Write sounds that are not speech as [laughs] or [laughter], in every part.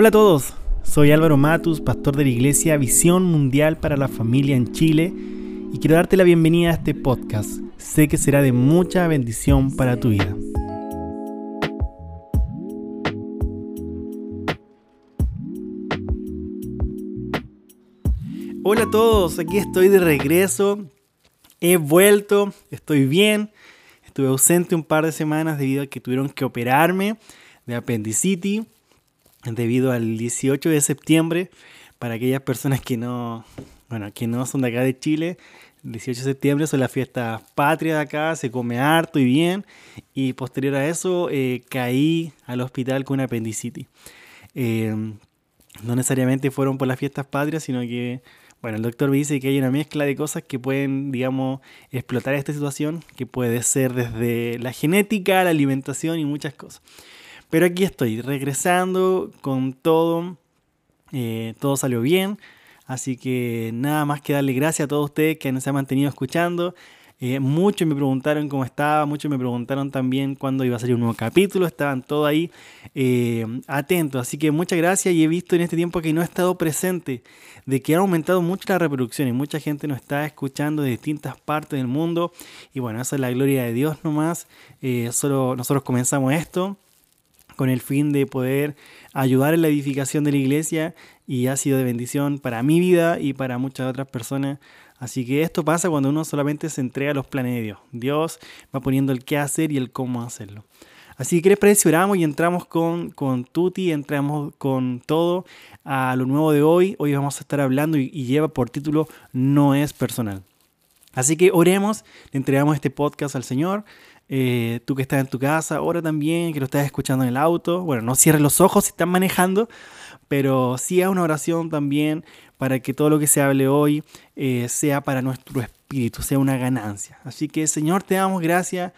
Hola a todos, soy Álvaro Matus, pastor de la iglesia Visión Mundial para la Familia en Chile y quiero darte la bienvenida a este podcast. Sé que será de mucha bendición para tu vida. Hola a todos, aquí estoy de regreso. He vuelto, estoy bien. Estuve ausente un par de semanas debido a que tuvieron que operarme de apendicitis debido al 18 de septiembre. Para aquellas personas que no, bueno, que no son de acá de Chile, el 18 de septiembre son las fiestas patrias de acá, se come harto y bien. Y posterior a eso eh, caí al hospital con apendicitis. Eh, no necesariamente fueron por las fiestas patrias, sino que, bueno, el doctor me dice que hay una mezcla de cosas que pueden, digamos, explotar esta situación, que puede ser desde la genética, la alimentación y muchas cosas. Pero aquí estoy, regresando con todo. Eh, todo salió bien. Así que nada más que darle gracias a todos ustedes que se han mantenido escuchando. Eh, muchos me preguntaron cómo estaba, muchos me preguntaron también cuándo iba a salir un nuevo capítulo, estaban todos ahí eh, atentos. Así que muchas gracias y he visto en este tiempo que no he estado presente, de que ha aumentado mucho la reproducción y mucha gente nos está escuchando de distintas partes del mundo. Y bueno, esa es la gloria de Dios nomás. solo nosotros comenzamos esto con el fin de poder ayudar en la edificación de la iglesia y ha sido de bendición para mi vida y para muchas otras personas. Así que esto pasa cuando uno solamente se entrega a los planes de Dios. Dios va poniendo el qué hacer y el cómo hacerlo. Así que les oramos y entramos con, con Tuti, entramos con todo a lo nuevo de hoy. Hoy vamos a estar hablando y, y lleva por título No es personal. Así que oremos, le entregamos este podcast al Señor. Eh, tú que estás en tu casa, ahora también, que lo estás escuchando en el auto. Bueno, no cierres los ojos si estás manejando, pero sí haz una oración también para que todo lo que se hable hoy eh, sea para nuestro espíritu, sea una ganancia. Así que, Señor, te damos gracias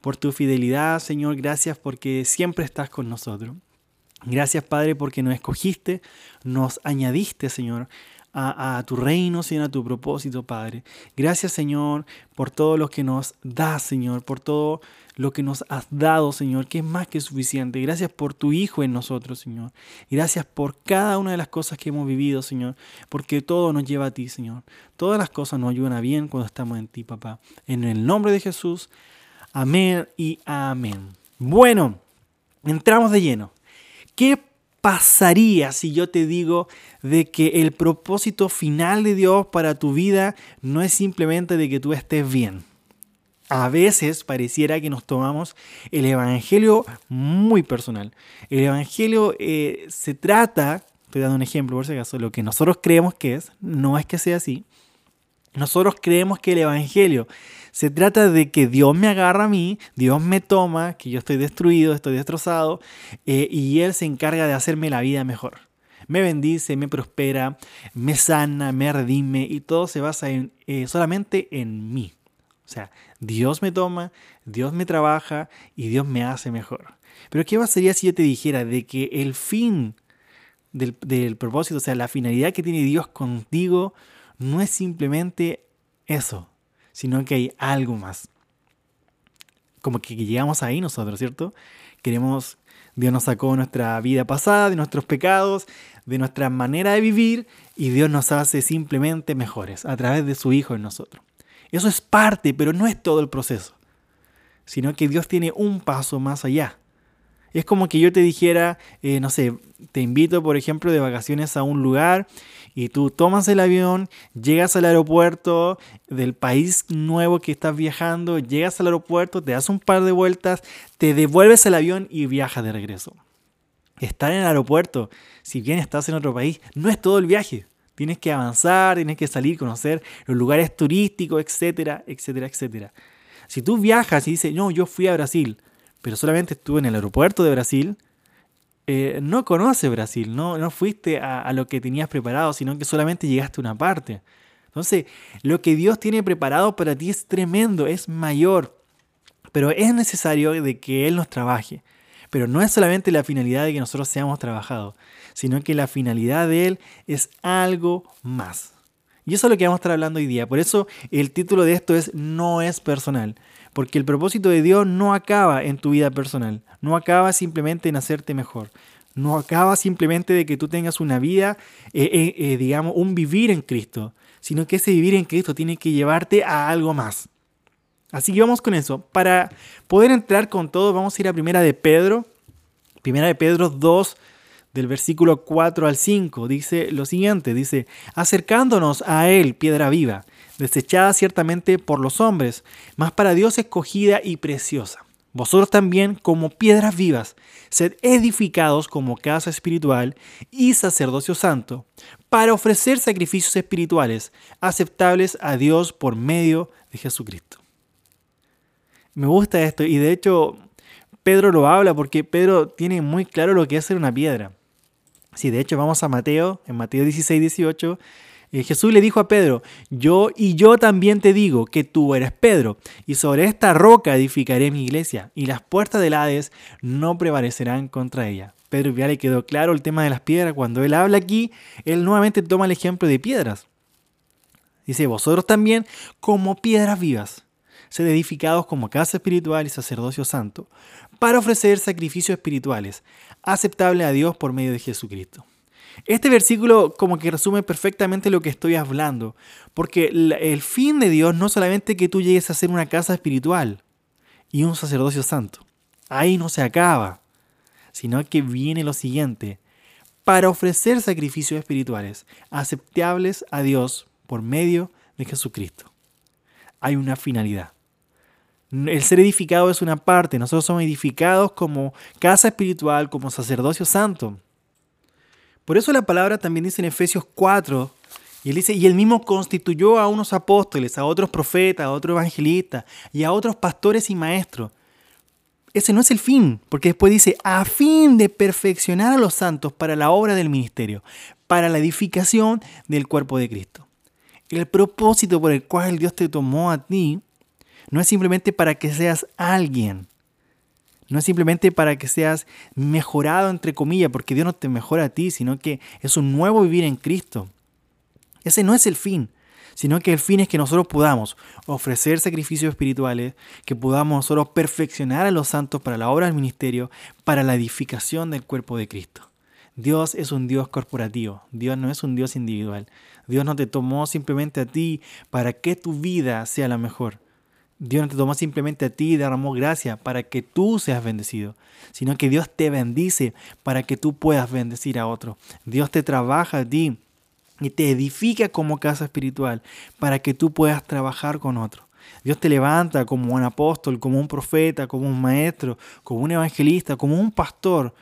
por tu fidelidad, Señor, gracias porque siempre estás con nosotros. Gracias, Padre, porque nos escogiste, nos añadiste, Señor, a, tu reino, Señor, a tu propósito, Padre. Gracias, Señor, por todo lo que nos das, Señor, por todo lo que nos has dado, Señor, que es más que suficiente. Gracias por tu Hijo en nosotros, Señor. Gracias por cada una de las cosas que hemos vivido, Señor, porque todo nos lleva a ti, Señor. Todas las cosas nos ayudan a bien cuando estamos en ti, papá. En el nombre de Jesús, amén y amén. Bueno, entramos de lleno. ¿Qué pasaría si yo te digo de que el propósito final de Dios para tu vida no es simplemente de que tú estés bien? A veces pareciera que nos tomamos el Evangelio muy personal. El Evangelio eh, se trata, estoy dando un ejemplo por si acaso, lo que nosotros creemos que es, no es que sea así. Nosotros creemos que el Evangelio se trata de que Dios me agarra a mí, Dios me toma, que yo estoy destruido, estoy destrozado, eh, y Él se encarga de hacerme la vida mejor. Me bendice, me prospera, me sana, me redime, y todo se basa en, eh, solamente en mí. O sea, Dios me toma, Dios me trabaja y Dios me hace mejor. Pero ¿qué pasaría si yo te dijera de que el fin del, del propósito, o sea, la finalidad que tiene Dios contigo, no es simplemente eso, sino que hay algo más. Como que llegamos ahí nosotros, ¿cierto? Queremos, Dios nos sacó nuestra vida pasada, de nuestros pecados, de nuestra manera de vivir, y Dios nos hace simplemente mejores a través de su Hijo en nosotros. Eso es parte, pero no es todo el proceso, sino que Dios tiene un paso más allá. Es como que yo te dijera, eh, no sé, te invito, por ejemplo, de vacaciones a un lugar y tú tomas el avión, llegas al aeropuerto del país nuevo que estás viajando, llegas al aeropuerto, te das un par de vueltas, te devuelves el avión y viajas de regreso. Estar en el aeropuerto, si bien estás en otro país, no es todo el viaje. Tienes que avanzar, tienes que salir, conocer los lugares turísticos, etcétera, etcétera, etcétera. Si tú viajas y dices, no, yo fui a Brasil, pero solamente estuve en el aeropuerto de Brasil, eh, no conoces Brasil, no, no fuiste a, lo que tenías preparado, sino que solamente llegaste a una parte. Entonces, lo que Dios tiene preparado para ti es tremendo, es mayor, pero es necesario de que Él nos trabaje. Pero no es solamente la finalidad de que nosotros seamos trabajados, sino que la finalidad de Él es algo más. Y eso es lo que vamos a estar hablando hoy día. Por eso el título de esto es No es personal. Porque el propósito de Dios no acaba en tu vida personal, no acaba simplemente en hacerte mejor. No acaba simplemente de que tú tengas una vida, eh, eh, eh, digamos, un vivir en Cristo, sino que ese vivir en Cristo tiene que llevarte a algo más. Así que vamos con eso. Para poder entrar con todo, vamos a ir a Primera de Pedro. Primera de Pedro 2, del versículo 4 al 5, dice lo siguiente, dice, acercándonos a Él, piedra viva, desechada ciertamente por los hombres, mas para Dios escogida y preciosa. Vosotros también, como piedras vivas, sed edificados como casa espiritual y sacerdocio santo, para ofrecer sacrificios espirituales aceptables a Dios por medio de Jesucristo. Me gusta esto y de hecho Pedro lo habla porque Pedro tiene muy claro lo que es ser una piedra. Si de hecho vamos a Mateo, en Mateo 16, 18, eh, Jesús le dijo a Pedro, yo y yo también te digo que tú eres Pedro, y sobre esta roca edificaré mi iglesia, y las puertas del Hades no prevalecerán contra ella. Pedro ya le quedó claro el tema de las piedras. Cuando él habla aquí, él nuevamente toma el ejemplo de piedras. Dice, vosotros también como piedras vivas sed edificados como casa espiritual y sacerdocio santo, para ofrecer sacrificios espirituales, aceptables a Dios por medio de Jesucristo. Este versículo como que resume perfectamente lo que estoy hablando, porque el fin de Dios no solamente que tú llegues a ser una casa espiritual y un sacerdocio santo, ahí no se acaba, sino que viene lo siguiente, para ofrecer sacrificios espirituales aceptables a Dios por medio de Jesucristo. Hay una finalidad. El ser edificado es una parte, nosotros somos edificados como casa espiritual, como sacerdocio santo. Por eso la palabra también dice en Efesios 4, y él dice, y él mismo constituyó a unos apóstoles, a otros profetas, a otros evangelistas y a otros pastores y maestros. Ese no es el fin, porque después dice, a fin de perfeccionar a los santos para la obra del ministerio, para la edificación del cuerpo de Cristo. El propósito por el cual Dios te tomó a ti no es simplemente para que seas alguien. No es simplemente para que seas mejorado, entre comillas, porque Dios no te mejora a ti, sino que es un nuevo vivir en Cristo. Ese no es el fin, sino que el fin es que nosotros podamos ofrecer sacrificios espirituales, que podamos nosotros perfeccionar a los santos para la obra del ministerio, para la edificación del cuerpo de Cristo. Dios es un Dios corporativo, Dios no es un Dios individual. Dios no te tomó simplemente a ti para que tu vida sea la mejor. Dios no te tomó simplemente a ti y derramó gracia para que tú seas bendecido, sino que Dios te bendice para que tú puedas bendecir a otro. Dios te trabaja a ti y te edifica como casa espiritual para que tú puedas trabajar con otro. Dios te levanta como un apóstol, como un profeta, como un maestro, como un evangelista, como un pastor,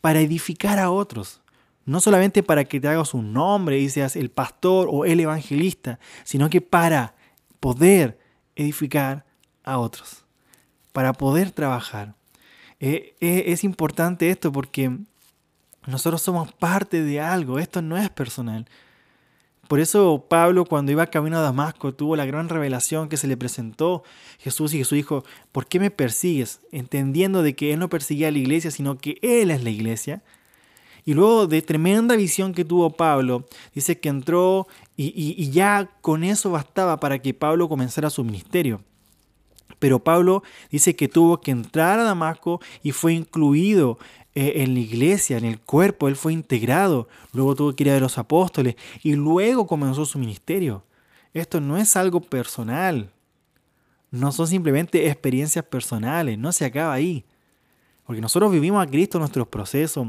para edificar a otros. No solamente para que te hagas un nombre y seas el pastor o el evangelista, sino que para poder edificar a otros, para poder trabajar. Eh, eh, es importante esto porque nosotros somos parte de algo, esto no es personal. Por eso Pablo cuando iba camino a Damasco tuvo la gran revelación que se le presentó Jesús y Jesús dijo, ¿por qué me persigues? Entendiendo de que él no perseguía a la iglesia, sino que él es la iglesia. Y luego de tremenda visión que tuvo Pablo, dice que entró y, ya con eso bastaba para que Pablo comenzara su ministerio. Pero Pablo dice que tuvo que entrar a Damasco y fue incluido eh, en la iglesia, en el cuerpo, él fue integrado. Luego tuvo que ir a los apóstoles y luego comenzó su ministerio. Esto no es algo personal. No son simplemente experiencias personales, no se acaba ahí. Porque nosotros vivimos a Cristo nuestros procesos,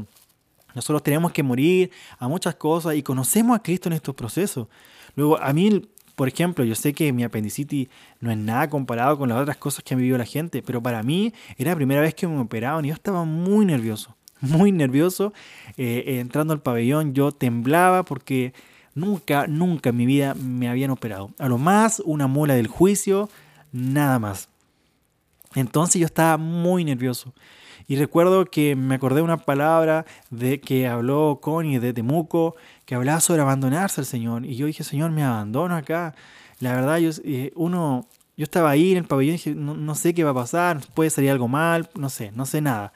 nosotros tenemos que morir a muchas cosas y conocemos a Cristo en estos procesos. Luego, a mí, por ejemplo, yo sé que mi apendicitis no es nada comparado con las otras cosas que ha vivido la gente, pero para mí era la primera vez que me operaban y yo estaba muy nervioso, [laughs] muy nervioso. Eh, eh, entrando al pabellón yo temblaba porque nunca, nunca en mi vida me habían operado. A lo más una mula del juicio, nada más. Entonces yo estaba muy nervioso. Y recuerdo que me acordé una palabra de que habló Connie de Temuco, que hablaba sobre abandonarse al Señor. Y yo dije, Señor, me abandono acá. La verdad, yo, eh, uno, yo estaba ahí en el pabellón y dije, no, sé qué va a pasar, puede salir algo mal, no sé, no sé nada.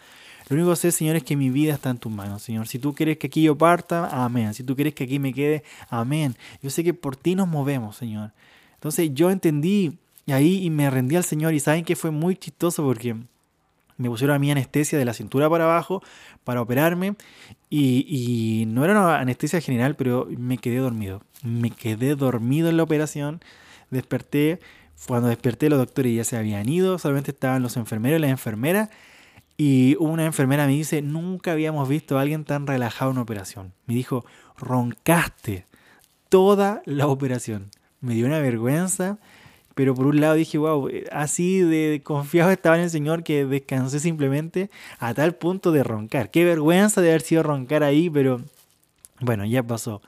Lo único que sé, Señor, es que mi vida está en tus manos, Señor. Si tú quieres que aquí yo parta, amén. Si tú quieres que aquí me quede, amén. Yo sé que por ti nos movemos, Señor. Entonces yo entendí y ahí me rendí al Señor y saben que fue muy chistoso porque me pusieron a mí anestesia de la cintura para abajo para operarme y, no era una anestesia general, pero me quedé dormido. Me quedé dormido en la operación, desperté, cuando desperté los doctores ya se habían ido, solamente estaban los enfermeros y las enfermeras y una enfermera me dice, nunca habíamos visto a alguien tan relajado en una operación. Me dijo, roncaste toda la operación. Me dio una vergüenza pero por un lado dije, wow, así de confiado [laughs] estaba en el Señor que descansé simplemente a tal punto de roncar. Qué vergüenza de haber sido roncar ahí, pero bueno, ya pasó.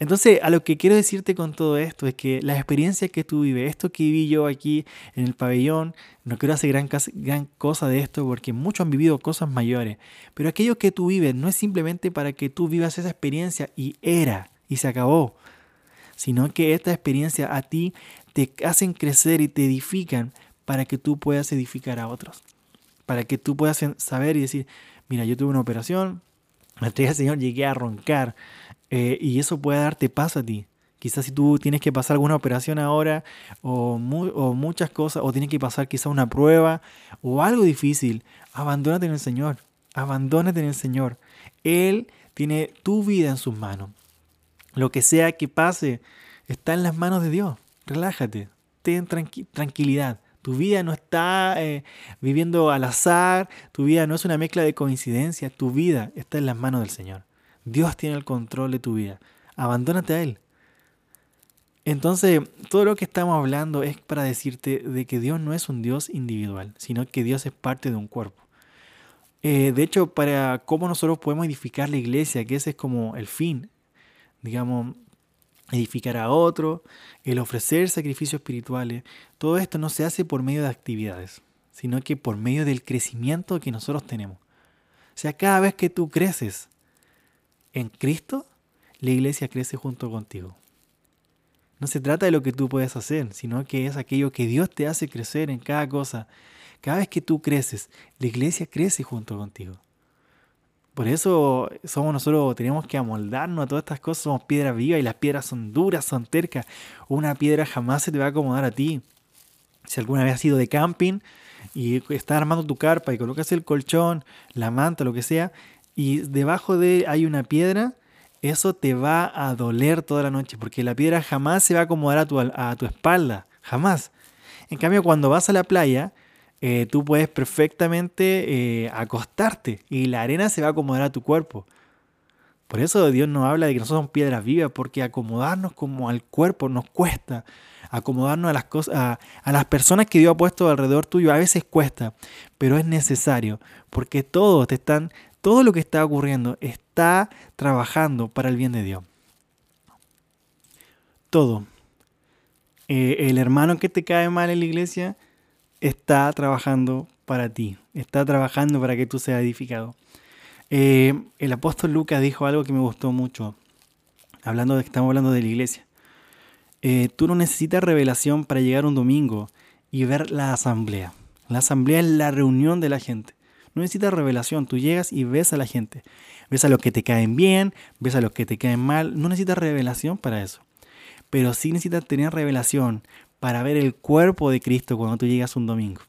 Entonces, a lo que quiero decirte con todo esto es que la experiencia que tú vives, esto que viví yo aquí en el pabellón, no quiero hacer gran, gran cosa de esto porque muchos han vivido cosas mayores, pero aquello que tú vives no es simplemente para que tú vivas esa experiencia y era y se acabó, sino que esta experiencia a ti te hacen crecer y te edifican para que tú puedas edificar a otros. Para que tú puedas saber y decir, mira, yo tuve una operación, me al [laughs] Señor, llegué a roncar. Eh, y eso puede darte paz a ti. Quizás si tú tienes que pasar alguna operación ahora o, o muchas cosas, o tienes que pasar quizás una prueba o algo difícil, abandónate en el Señor. Abandónate en el Señor. Él tiene tu vida en sus manos. Lo que sea que pase está en las manos de Dios relájate, ten tranquilidad. Tu vida no está eh, viviendo al azar, tu vida no es una mezcla de coincidencias, tu vida está en las manos del Señor. Dios tiene el control de tu vida. Abandónate a Él. Entonces, todo lo que estamos hablando es para decirte de que Dios no es un Dios individual, sino que Dios es parte de un cuerpo. Eh, de hecho, para cómo nosotros podemos edificar la iglesia, que ese es como el fin, digamos, edificar a otro, el ofrecer sacrificios espirituales, todo esto no se hace por medio de actividades, sino que por medio del crecimiento que nosotros tenemos. O sea, cada vez que tú creces en Cristo, la iglesia crece junto contigo. No se trata de lo que tú puedes hacer, sino que es aquello que Dios te hace crecer en cada cosa. Cada vez que tú creces, la iglesia crece junto contigo. Por eso somos nosotros, tenemos que amoldarnos a todas estas cosas, somos piedras vivas y las piedras son duras, son tercas. Una piedra jamás se te va a acomodar a ti. Si alguna vez has ido de camping y estás armando tu carpa y colocas el colchón, la manta, lo que sea, y debajo de hay una piedra, eso te va a doler toda la noche, porque la piedra jamás se va a acomodar a tu, a tu espalda, jamás. En cambio, cuando vas a la playa, eh, tú puedes perfectamente eh, acostarte y la arena se va a acomodar a tu cuerpo. Por eso Dios nos habla de que nosotros somos piedras vivas, porque acomodarnos como al cuerpo nos cuesta. Acomodarnos a las cosas, a, a, las personas que Dios ha puesto alrededor tuyo a veces cuesta, pero es necesario, porque todo te están, todo lo que está ocurriendo está trabajando para el bien de Dios. Todo. Eh, el hermano que te cae mal en la iglesia, está trabajando para ti, está trabajando para que tú seas edificado. Eh, el apóstol Lucas dijo algo que me gustó mucho, hablando de estamos hablando de la iglesia. Eh, tú no necesitas revelación para llegar un domingo y ver la asamblea. La asamblea es la reunión de la gente. No necesitas revelación, tú llegas y ves a la gente. Ves a los que te caen bien, ves a los que te caen mal. No necesitas revelación para eso. Pero sí necesitas tener revelación para ver el cuerpo de Cristo cuando tú llegas un domingo.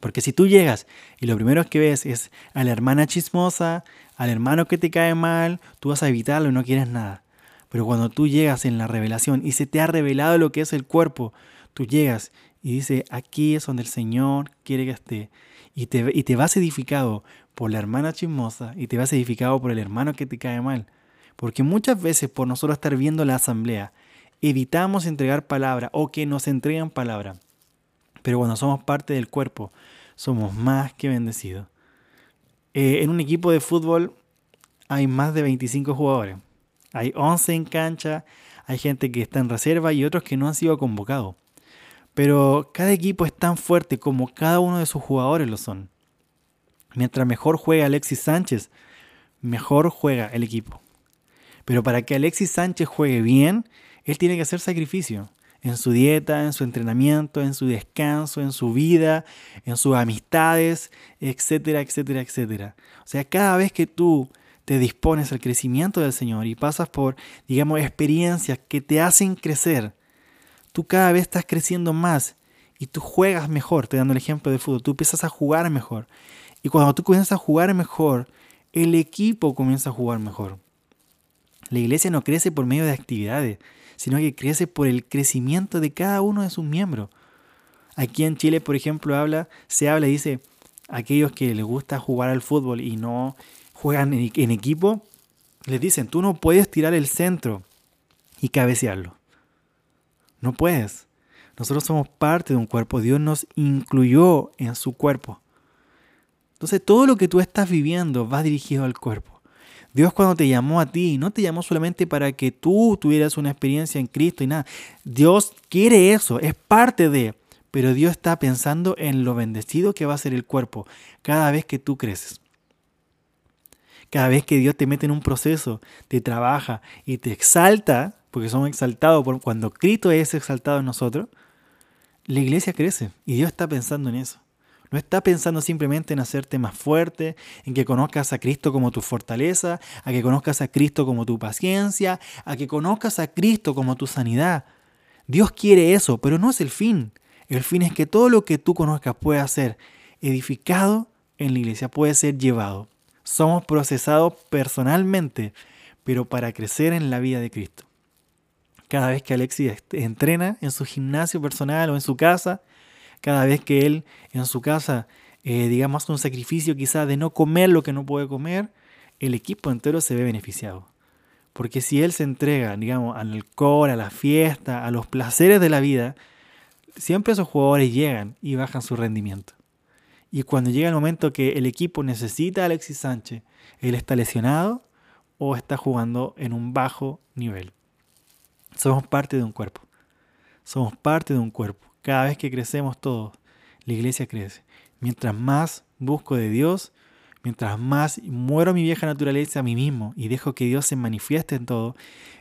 Porque si tú llegas y lo primero que ves es a la hermana chismosa, al hermano que te cae mal, tú vas a evitarlo y no quieres nada. Pero cuando tú llegas en la revelación y se te ha revelado lo que es el cuerpo, tú llegas y dices, aquí es donde el Señor quiere que esté. Y te, y te vas edificado por la hermana chismosa y te vas edificado por el hermano que te cae mal. Porque muchas veces por nosotros estar viendo la asamblea, evitamos entregar palabra o que nos entreguen palabra. Pero cuando somos parte del cuerpo, somos más que bendecidos. Eh, en un equipo de fútbol hay más de 25 jugadores. Hay 11 en cancha, hay gente que está en reserva y otros que no han sido convocados. Pero cada equipo es tan fuerte como cada uno de sus jugadores lo son. Mientras mejor juega Alexis Sánchez, mejor juega el equipo. Pero para que Alexis Sánchez juegue bien, él tiene que hacer sacrificio en su dieta, en su entrenamiento, en su descanso, en su vida, en sus amistades, etcétera, etcétera, etcétera. O sea, cada vez que tú te dispones al crecimiento del Señor y pasas por, digamos, experiencias que te hacen crecer, tú cada vez estás creciendo más y tú juegas mejor, te dando el ejemplo de fútbol, tú empiezas a jugar mejor. Y cuando tú comienzas a jugar mejor, el equipo comienza a jugar mejor. La iglesia no crece por medio de actividades, sino que crece por el crecimiento de cada uno de sus miembros. Aquí en Chile, por ejemplo, habla, se habla y dice, aquellos que les gusta jugar al fútbol y no juegan en, en equipo, les dicen, tú no puedes tirar el centro y cabecearlo. No puedes. Nosotros somos parte de un cuerpo. Dios nos incluyó en su cuerpo. Entonces todo lo que tú estás viviendo va dirigido al cuerpo. Dios cuando te llamó a ti, no te llamó solamente para que tú tuvieras una experiencia en Cristo y nada. Dios quiere eso, es parte de, pero Dios está pensando en lo bendecido que va a ser el cuerpo cada vez que tú creces. Cada vez que Dios te mete en un proceso, te trabaja y te exalta, porque somos exaltados por cuando Cristo es exaltado en nosotros, la iglesia crece y Dios está pensando en eso. No está pensando simplemente en hacerte más fuerte, en que conozcas a Cristo como tu fortaleza, a que conozcas a Cristo como tu paciencia, a que conozcas a Cristo como tu sanidad. Dios quiere eso, pero no es el fin. El fin es que todo lo que tú conozcas pueda ser edificado en la iglesia, puede ser llevado. Somos procesados personalmente, pero para crecer en la vida de Cristo. Cada vez que Alexis entrena en su gimnasio personal o en su casa, cada vez que él en su casa, eh, digamos, hace un sacrificio quizás de no comer lo que no puede comer, el equipo entero se ve beneficiado. Porque si él se entrega, digamos, al alcohol, a la fiesta, a los placeres de la vida, siempre esos jugadores llegan y bajan su rendimiento. Y cuando llega el momento que el equipo necesita a Alexis Sánchez, él está lesionado o está jugando en un bajo nivel. Somos parte de un cuerpo. Somos parte de un cuerpo. Cada vez que crecemos todos, la iglesia crece. Mientras más busco de Dios, mientras más muero mi vieja naturaleza a mí mismo y dejo que Dios se manifieste en todo,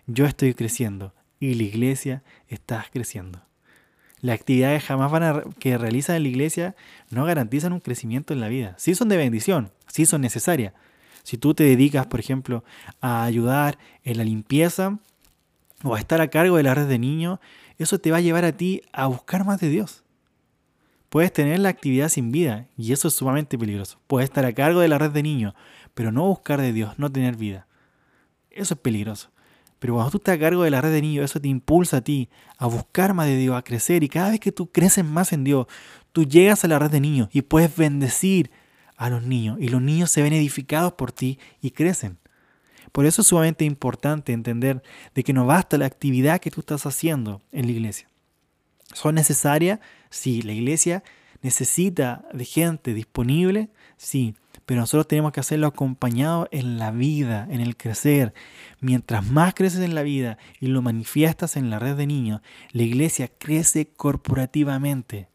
yo estoy creciendo y la iglesia está creciendo. Las actividades jamás van a, que realizan en la iglesia no garantizan un crecimiento en la vida. Sí son de bendición, sí son necesarias. Si tú te dedicas, por ejemplo, a ayudar en la limpieza o a estar a cargo de la red de niños, eso te va a llevar a ti a buscar más de Dios. Puedes tener la actividad sin vida y eso es sumamente peligroso. Puedes estar a cargo de la red de niños, pero no buscar de Dios, no tener vida. Eso es peligroso. Pero cuando tú estás a cargo de la red de niños, eso te impulsa a ti a buscar más de Dios, a crecer. Y cada vez que tú creces más en Dios, tú llegas a la red de niños y puedes bendecir a los niños. Y los niños se ven edificados por ti y crecen. Por eso es sumamente importante entender de que no basta la actividad que tú estás haciendo en la iglesia. ¿Son necesarias? Sí, la iglesia necesita de gente disponible, sí, pero nosotros tenemos que hacerlo acompañado en la vida, en el crecer. Mientras más creces en la vida y lo manifiestas en la red de niños, la iglesia crece corporativamente.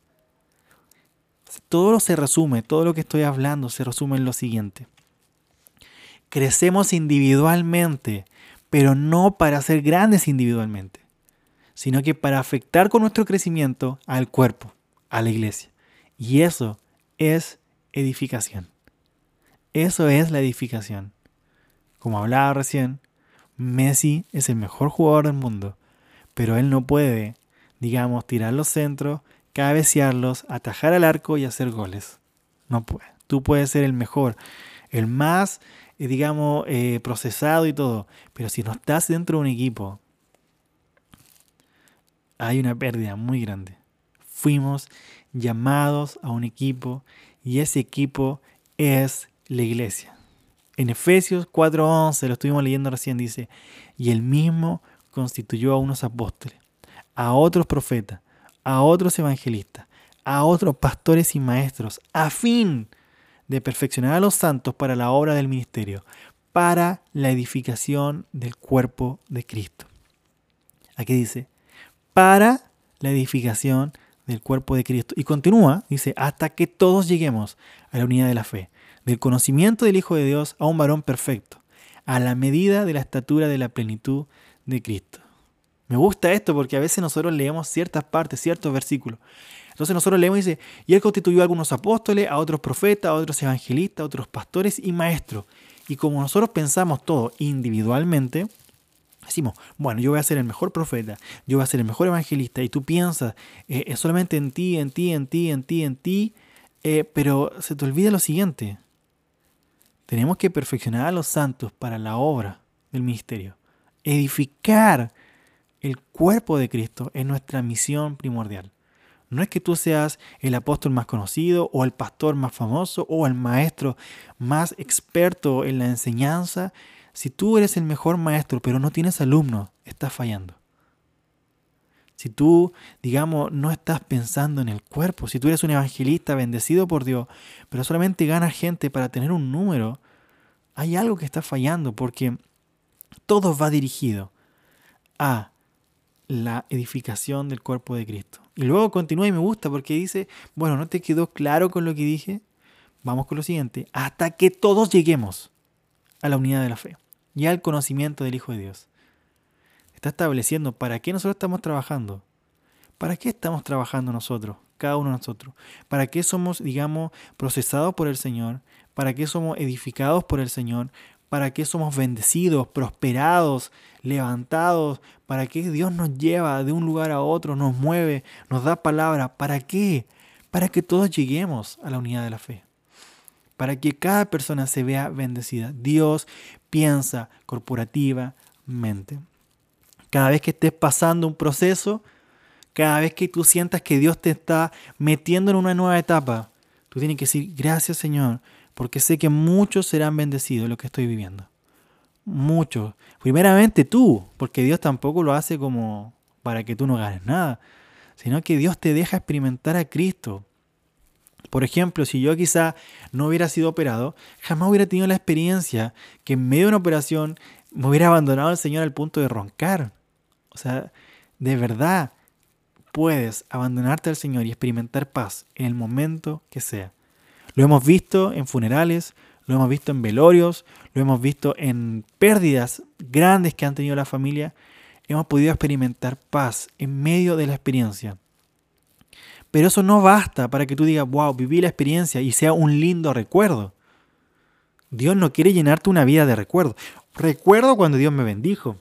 Todo se resume, todo lo que estoy hablando se resume en lo siguiente. Crecemos individualmente, pero no para ser grandes individualmente, sino que para afectar con nuestro crecimiento al cuerpo, a la iglesia. Y eso es edificación. Eso es la edificación. Como hablaba recién, Messi es el mejor jugador del mundo, pero él no puede, digamos, tirar los centros, cabecearlos, atajar al arco y hacer goles. No puede. Tú puedes ser el mejor, el más, digamos, eh, procesado y todo, pero si no estás dentro de un equipo, hay una pérdida muy grande. Fuimos llamados a un equipo y ese equipo es la iglesia. En Efesios 4:11, lo estuvimos leyendo recién, dice, y él mismo constituyó a unos apóstoles, a otros profetas, a otros evangelistas, a otros pastores y maestros, a fin de perfeccionar a los santos para la obra del ministerio, para la edificación del cuerpo de Cristo. Aquí dice, para la edificación del cuerpo de Cristo. Y continúa, dice, hasta que todos lleguemos a la unidad de la fe del conocimiento del Hijo de Dios a un varón perfecto, a la medida de la estatura de la plenitud de Cristo. Me gusta esto porque a veces nosotros leemos ciertas partes, ciertos versículos. Entonces nosotros leemos y dice, y él constituyó a algunos apóstoles, a otros profetas, a otros evangelistas, a otros pastores y maestros. Y como nosotros pensamos todo individualmente, Decimos, bueno, yo voy a ser el mejor profeta, yo voy a ser el mejor evangelista, y tú piensas eh, solamente en ti, en ti, en ti, en ti, en ti, eh, pero se te olvida lo siguiente. Tenemos que perfeccionar a los santos para la obra del ministerio. Edificar el cuerpo de Cristo es nuestra misión primordial. No es que tú seas el apóstol más conocido o el pastor más famoso o el maestro más experto en la enseñanza. Si tú eres el mejor maestro pero no tienes alumnos, estás fallando. Si tú, digamos, no estás pensando en el cuerpo, si tú eres un evangelista bendecido por Dios, pero solamente ganas gente para tener un número, hay algo que está fallando porque todo va dirigido a la edificación del cuerpo de Cristo. Y luego continúa y me gusta porque dice, bueno, ¿no te quedó claro con lo que dije? Vamos con lo siguiente, hasta que todos lleguemos a la unidad de la fe y al conocimiento del Hijo de Dios. Está estableciendo para qué nosotros estamos trabajando. ¿Para qué estamos trabajando nosotros, cada uno de nosotros? ¿Para qué somos, digamos, procesados por el Señor? ¿Para qué somos edificados por el Señor? ¿Para qué somos bendecidos, prosperados, levantados? ¿Para qué Dios nos lleva de un lugar a otro, nos mueve, nos da palabra? ¿Para qué? Para que todos lleguemos a la unidad de la fe. Para que cada persona se vea bendecida. Dios piensa corporativamente. Cada vez que estés pasando un proceso, cada vez que tú sientas que Dios te está metiendo en una nueva etapa, tú tienes que decir, gracias Señor, porque sé que muchos serán bendecidos lo que estoy viviendo. Muchos. Primeramente tú, porque Dios tampoco lo hace como para que tú no ganes nada, sino que Dios te deja experimentar a Cristo. Por ejemplo, si yo quizá no hubiera sido operado, jamás hubiera tenido la experiencia que en medio de una operación me hubiera abandonado al Señor al punto de roncar. O sea, de verdad puedes abandonarte al Señor y experimentar paz en el momento que sea. Lo hemos visto en funerales, lo hemos visto en velorios, lo hemos visto en pérdidas grandes que han tenido la familia. Hemos podido experimentar paz en medio de la experiencia. Pero eso no basta para que tú digas, wow, viví la experiencia y sea un lindo recuerdo. Dios no quiere llenarte una vida de recuerdos. Recuerdo cuando Dios me bendijo.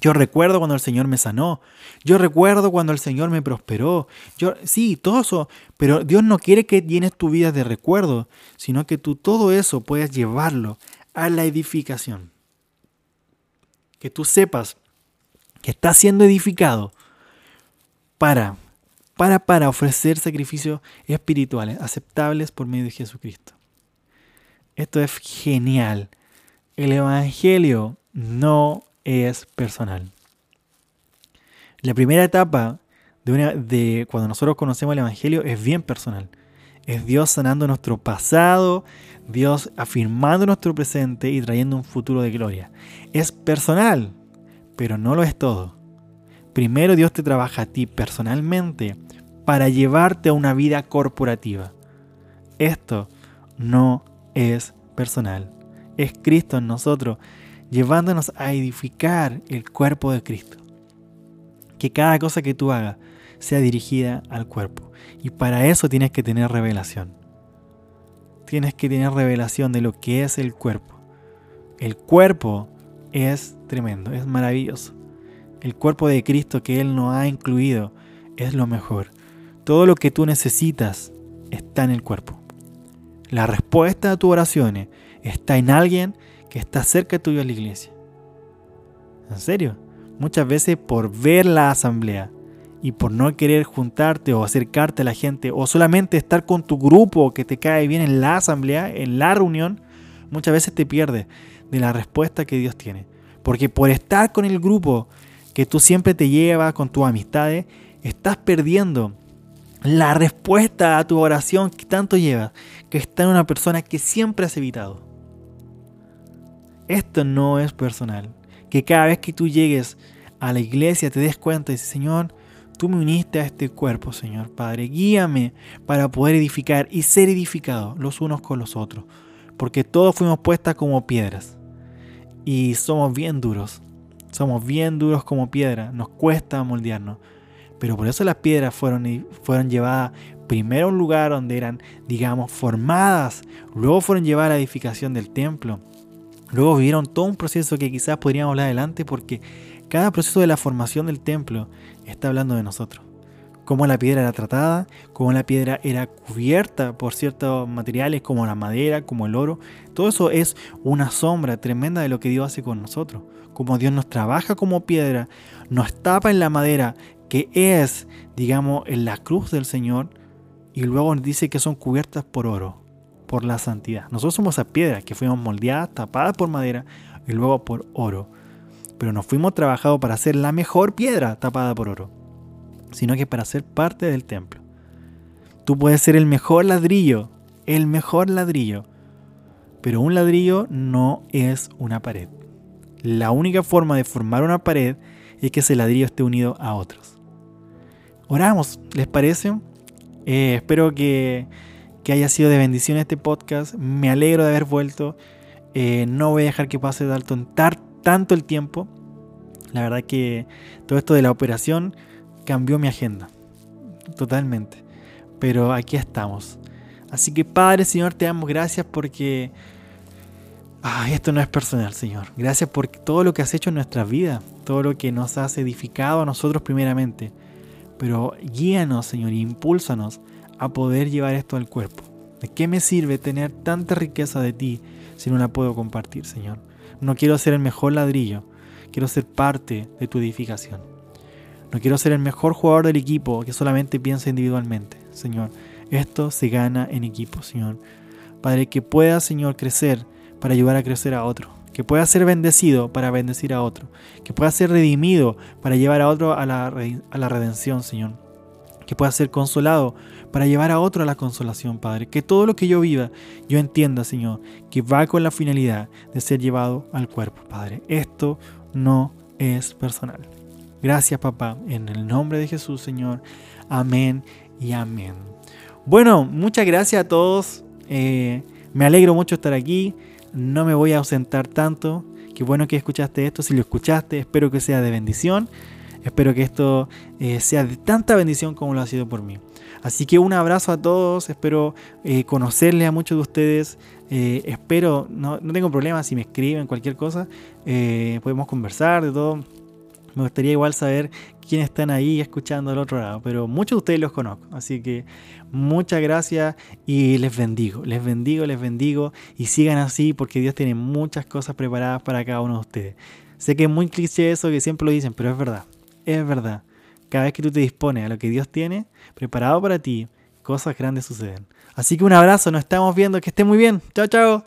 Yo recuerdo cuando el Señor me sanó. Yo recuerdo cuando el Señor me prosperó. Yo, sí, todo eso. Pero Dios no quiere que llenes tu vida de recuerdos, sino que tú todo eso puedas llevarlo a la edificación. Que tú sepas que estás siendo edificado para, para, para ofrecer sacrificios espirituales aceptables por medio de Jesucristo. Esto es genial. El Evangelio no es personal. La primera etapa de, una, de cuando nosotros conocemos el Evangelio es bien personal. Es Dios sanando nuestro pasado, Dios afirmando nuestro presente y trayendo un futuro de gloria. Es personal, pero no lo es todo. Primero Dios te trabaja a ti personalmente para llevarte a una vida corporativa. Esto no es personal. Es Cristo en nosotros llevándonos a edificar el cuerpo de Cristo. Que cada cosa que tú hagas sea dirigida al cuerpo. Y para eso tienes que tener revelación. Tienes que tener revelación de lo que es el cuerpo. El cuerpo es tremendo, es maravilloso. El cuerpo de Cristo que Él nos ha incluido es lo mejor. Todo lo que tú necesitas está en el cuerpo. La respuesta a tus oraciones está en alguien que está cerca tuyo en la iglesia. En serio, muchas veces por ver la asamblea y por no querer juntarte o acercarte a la gente o solamente estar con tu grupo que te cae bien en la asamblea, en la reunión, muchas veces te pierdes de la respuesta que Dios tiene. Porque por estar con el grupo que tú siempre te llevas con tus amistades, estás perdiendo la respuesta a tu oración que tanto llevas, que está en una persona que siempre has evitado. Esto no es personal. Que cada vez que tú llegues a la iglesia te des cuenta y dices, Señor, tú me uniste a este cuerpo, Señor Padre. Guíame para poder edificar y ser edificados los unos con los otros. Porque todos fuimos puestas como piedras. Y somos bien duros. Somos bien duros como piedra. Nos cuesta moldearnos. Pero por eso las piedras fueron, fueron llevadas primero a un lugar donde eran, digamos, formadas. Luego fueron llevadas a la edificación del templo Luego vivieron todo un proceso que quizás podríamos hablar adelante porque cada proceso de la formación del templo está hablando de nosotros. Cómo la piedra era tratada, cómo la piedra era cubierta por ciertos materiales como la madera, como el oro. Todo eso es una sombra tremenda de lo que Dios hace con nosotros. Como Dios nos trabaja como piedra, nos tapa en la madera, que es, digamos, en la cruz del Señor, y luego nos dice que son cubiertas por oro, por la santidad. Nosotros somos esas piedras que fuimos moldeadas, tapadas por madera y luego por oro. Pero no fuimos trabajados para ser la mejor piedra tapada por oro, sino que para ser parte del templo. Tú puedes ser el mejor ladrillo, el mejor ladrillo, pero un ladrillo no es una pared. La única forma de formar una pared es que ese ladrillo esté unido a otros. Oramos, ¿les parece? Eh, espero que, haya sido de bendición este podcast. Me alegro de haber vuelto. Eh, no voy a dejar que pase tanto el tiempo. La verdad que todo esto de la operación cambió mi agenda. Totalmente. Pero aquí estamos. Así que Padre, Señor, te damos gracias porque... Ah, esto no es personal, Señor. Gracias por todo lo que has hecho en nuestra vida, todo lo que nos has edificado a nosotros primeramente. Pero guíanos, Señor, e impúlsanos a poder llevar esto al cuerpo. ¿De qué me sirve tener tanta riqueza de ti si no la puedo compartir, Señor? No quiero ser el mejor ladrillo, quiero ser parte de tu edificación. No quiero ser el mejor jugador del equipo que solamente piensa individualmente, Señor. Esto se gana en equipo, Señor. Padre, que pueda, Señor, crecer para ayudar a crecer a otro que pueda ser bendecido para bendecir a otro, que pueda ser redimido para llevar a otro a la, a la redención, Señor, que pueda ser consolado para llevar a otro a la consolación, Padre, que todo lo que yo viva, yo entienda, Señor, que va con la finalidad de ser llevado al cuerpo, Padre. Esto no es personal. Gracias, papá, en el nombre de Jesús, Señor. Amén y amén. Bueno, muchas gracias a todos. Eh, me alegro mucho estar aquí no me voy a ausentar tanto. Qué bueno que escuchaste esto. Si lo escuchaste, espero que sea de bendición. Espero que esto eh, sea de tanta bendición como lo ha sido por mí. Así que un abrazo a todos. Espero eh, conocerle a muchos de ustedes. Eh, espero, no, no, tengo problema si me escriben cualquier cosa. podemos conversar de todo. Me gustaría igual saber quiénes están ahí escuchando al otro lado, pero muchos de ustedes los conozco. Así que muchas gracias y les bendigo, les bendigo, les bendigo y sigan así porque Dios tiene muchas cosas preparadas para cada uno de ustedes. Sé que es muy cliché eso que siempre lo dicen, pero es verdad, es verdad. Cada vez que tú te dispones a lo que Dios tiene preparado para ti, cosas grandes suceden. Así que un abrazo, nos estamos viendo, que esté muy bien. Chao, chao.